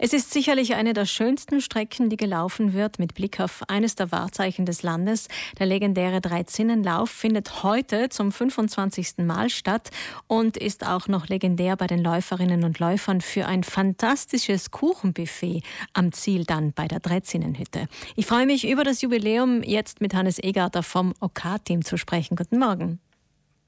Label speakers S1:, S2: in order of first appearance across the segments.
S1: Es ist sicherlich eine der schönsten Strecken, die gelaufen wird, mit Blick auf eines der Wahrzeichen des Landes. Der legendäre Dreizinnenlauf findet heute zum 25. Mal statt und ist auch noch legendär bei den Läuferinnen und Läufern für ein fantastisches Kuchenbuffet am Ziel dann bei der Dreizinnenhütte. Ich freue mich über das Jubiläum jetzt mit Hannes Egarter vom OK-Team zu sprechen. Guten Morgen.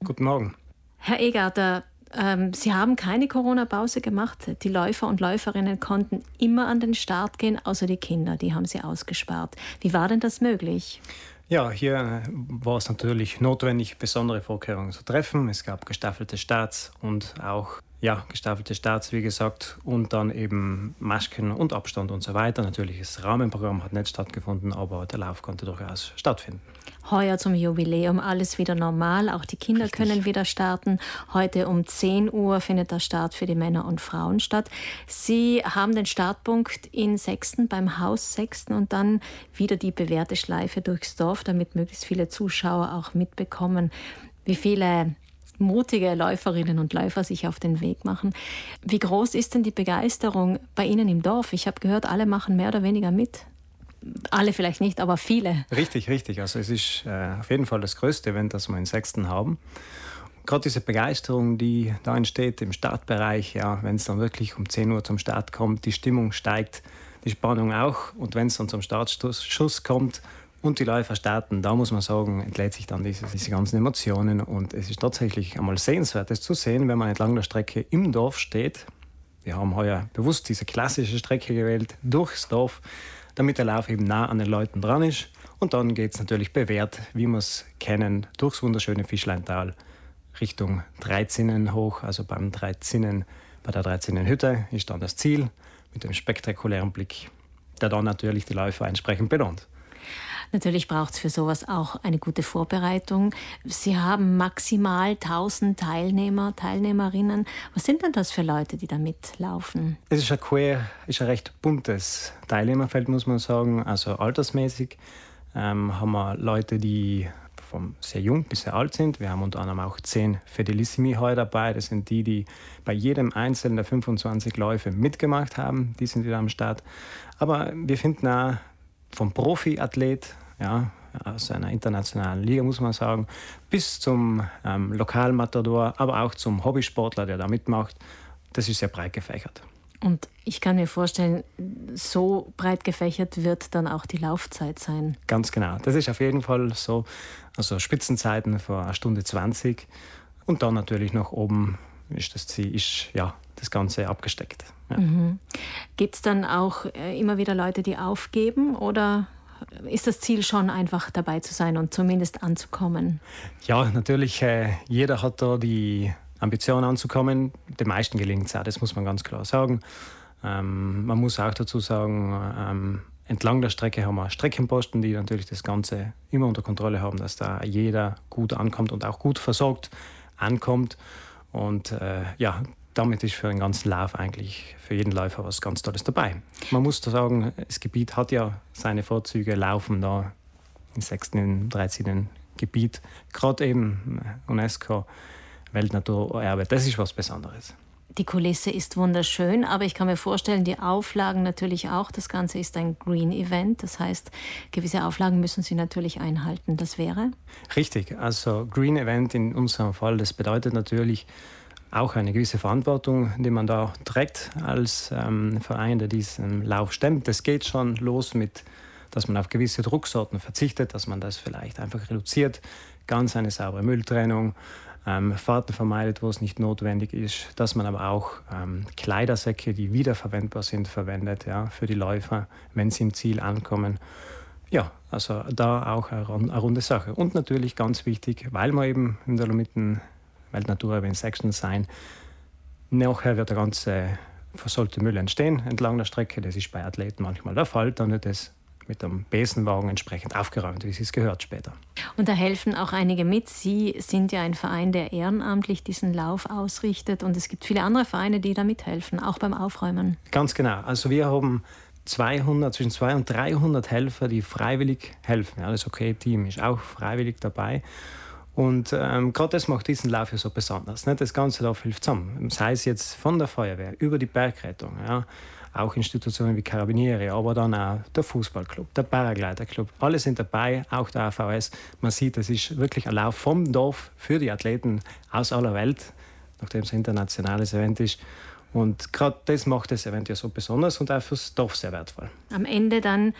S2: Guten Morgen.
S1: Herr Egarter, ähm, sie haben keine Corona-Pause gemacht. Die Läufer und Läuferinnen konnten immer an den Start gehen, außer die Kinder, die haben sie ausgespart. Wie war denn das möglich?
S2: Ja, hier äh, war es natürlich notwendig, besondere Vorkehrungen zu treffen. Es gab gestaffelte Starts und auch ja, gestaffelte Starts, wie gesagt, und dann eben Masken und Abstand und so weiter. Natürlich, das Rahmenprogramm hat nicht stattgefunden, aber der Lauf konnte durchaus stattfinden.
S1: Heuer zum Jubiläum alles wieder normal, auch die Kinder Richtig. können wieder starten. Heute um 10 Uhr findet der Start für die Männer und Frauen statt. Sie haben den Startpunkt in Sechsten beim Haus Sechsten und dann wieder die bewährte Schleife durchs Dorf, damit möglichst viele Zuschauer auch mitbekommen, wie viele mutige Läuferinnen und Läufer sich auf den Weg machen. Wie groß ist denn die Begeisterung bei Ihnen im Dorf? Ich habe gehört, alle machen mehr oder weniger mit. Alle vielleicht nicht, aber viele.
S2: Richtig, richtig. Also es ist äh, auf jeden Fall das größte Event, das wir in Sechsten haben. Gerade diese Begeisterung, die da entsteht im Startbereich, ja, wenn es dann wirklich um 10 Uhr zum Start kommt, die Stimmung steigt, die Spannung auch. Und wenn es dann zum Startschuss kommt, und die Läufer starten, da muss man sagen, entlädt sich dann diese, diese ganzen Emotionen und es ist tatsächlich einmal sehenswert, das zu sehen, wenn man entlang der Strecke im Dorf steht. Wir haben heuer bewusst diese klassische Strecke gewählt, durchs Dorf, damit der Lauf eben nah an den Leuten dran ist. Und dann geht es natürlich bewährt, wie wir es kennen, durchs wunderschöne Fischleintal Richtung Dreizinnen hoch, also beim Dreizinnen, bei der Dreizinnenhütte ist dann das Ziel mit dem spektakulären Blick, der dann natürlich die Läufer entsprechend belohnt.
S1: Natürlich braucht es für sowas auch eine gute Vorbereitung. Sie haben maximal 1000 Teilnehmer, Teilnehmerinnen. Was sind denn das für Leute, die da mitlaufen?
S2: Es ist ein queer, ist ein recht buntes Teilnehmerfeld, muss man sagen. Also altersmäßig ähm, haben wir Leute, die vom sehr jung bis sehr alt sind. Wir haben unter anderem auch zehn Fedelissimi heute dabei. Das sind die, die bei jedem einzelnen der 25 Läufe mitgemacht haben. Die sind wieder am Start. Aber wir finden auch vom Profiathlet ja, aus einer internationalen Liga, muss man sagen, bis zum ähm, Lokalmatador, aber auch zum Hobbysportler, der da mitmacht. Das ist sehr breit gefächert.
S1: Und ich kann mir vorstellen, so breit gefächert wird dann auch die Laufzeit sein.
S2: Ganz genau. Das ist auf jeden Fall so. Also Spitzenzeiten vor einer Stunde 20 und dann natürlich noch oben ist das Ziel, ist ja das Ganze abgesteckt. Ja. Mhm.
S1: Gibt es dann auch äh, immer wieder Leute, die aufgeben oder ist das Ziel schon einfach dabei zu sein und zumindest anzukommen?
S2: Ja, natürlich, äh, jeder hat da die Ambition anzukommen. Den meisten gelingt es auch, das muss man ganz klar sagen. Ähm, man muss auch dazu sagen, ähm, entlang der Strecke haben wir Streckenposten, die natürlich das Ganze immer unter Kontrolle haben, dass da jeder gut ankommt und auch gut versorgt ankommt. Und äh, ja, damit ist für den ganzen Lauf eigentlich für jeden Läufer was ganz Tolles dabei. Man muss da sagen, das Gebiet hat ja seine Vorzüge, laufen da im 6., im 13. Gebiet, gerade eben UNESCO Weltnaturerbe, das ist was Besonderes.
S1: Die Kulisse ist wunderschön, aber ich kann mir vorstellen, die Auflagen natürlich auch. Das Ganze ist ein Green Event, das heißt, gewisse Auflagen müssen Sie natürlich einhalten. Das wäre?
S2: Richtig, also Green Event in unserem Fall, das bedeutet natürlich, auch eine gewisse Verantwortung, die man da trägt als ähm, Verein, der diesen Lauf stemmt. Das geht schon los mit, dass man auf gewisse Drucksorten verzichtet, dass man das vielleicht einfach reduziert, ganz eine saubere Mülltrennung, ähm, Fahrten vermeidet, wo es nicht notwendig ist, dass man aber auch ähm, Kleidersäcke, die wiederverwendbar sind, verwendet ja, für die Läufer, wenn sie im Ziel ankommen. Ja, also da auch eine, runde Sache. Und natürlich ganz wichtig, weil man eben in der Dolomiten Weltnaturerwähnt Section sein. Nachher wird der ganze versollte Müll entstehen entlang der Strecke. Das ist bei Athleten manchmal der Fall. Dann wird es mit dem Besenwagen entsprechend aufgeräumt, wie es gehört später.
S1: Und da helfen auch einige mit. Sie sind ja ein Verein, der ehrenamtlich diesen Lauf ausrichtet und es gibt viele andere Vereine, die da mithelfen, auch beim Aufräumen.
S2: Ganz genau. Also wir haben 200, zwischen 200 und 300 Helfer, die freiwillig helfen. Ja, das OK-Team ist auch freiwillig dabei. Und ähm, gerade das macht diesen Lauf ja so besonders. Ne? Das ganze Lauf hilft zusammen. Sei es jetzt von der Feuerwehr über die Bergrettung, ja, auch Institutionen wie Carabinieri, aber dann auch der Fußballclub, der Paragliderclub. Alle sind dabei, auch der AVS. Man sieht, es ist wirklich ein Lauf vom Dorf für die Athleten aus aller Welt, nachdem es ein internationales Event ist. Und gerade das macht das Event ja so besonders und auch fürs Dorf sehr wertvoll.
S1: Am Ende dann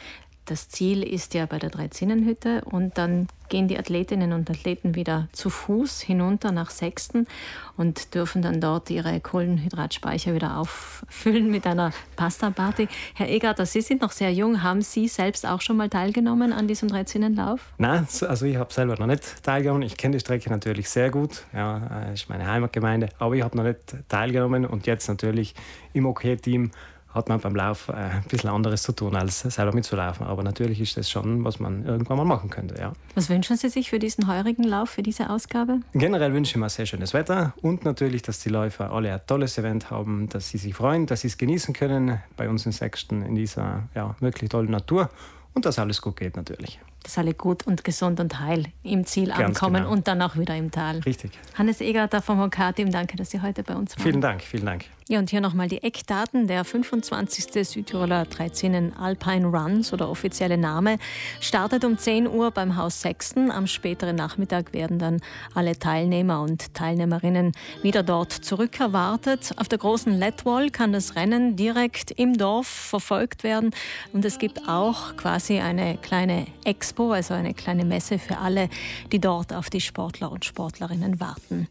S1: das Ziel ist ja bei der Dreizinnenhütte und dann gehen die Athletinnen und Athleten wieder zu Fuß hinunter nach Sechsten und dürfen dann dort ihre Kohlenhydratspeicher wieder auffüllen mit einer Pasta-Party. Herr Egarter, Sie sind noch sehr jung. Haben Sie selbst auch schon mal teilgenommen an diesem Dreizinnenlauf?
S2: Nein, also ich habe selber noch nicht teilgenommen. Ich kenne die Strecke natürlich sehr gut. Ja, ist meine Heimatgemeinde. Aber ich habe noch nicht teilgenommen und jetzt natürlich im OK-Team hat man beim Lauf äh, ein bisschen anderes zu tun, als selber mitzulaufen. Aber natürlich ist das schon, was man irgendwann mal machen könnte. Ja.
S1: Was wünschen Sie sich für diesen heurigen Lauf, für diese Ausgabe?
S2: Generell wünsche ich mir sehr schönes Wetter und natürlich, dass die Läufer alle ein tolles Event haben, dass sie sich freuen, dass sie es genießen können bei uns in Sechsten in dieser ja, wirklich tollen Natur und dass alles gut geht natürlich
S1: dass alle gut und gesund und heil im Ziel Ganz ankommen genau. und dann auch wieder im Tal.
S2: Richtig.
S1: Hannes Egerter vom Hokatim, danke, dass Sie heute bei uns waren.
S2: Vielen Dank, vielen Dank.
S1: Ja, und hier nochmal die Eckdaten. Der 25. Südtiroler 13 Alpine Runs oder offizielle Name startet um 10 Uhr beim Haus Sechsten. Am späteren Nachmittag werden dann alle Teilnehmer und Teilnehmerinnen wieder dort zurückerwartet. Auf der großen Letwall kann das Rennen direkt im Dorf verfolgt werden und es gibt auch quasi eine kleine Ex Expo, also eine kleine Messe für alle, die dort auf die Sportler und Sportlerinnen warten.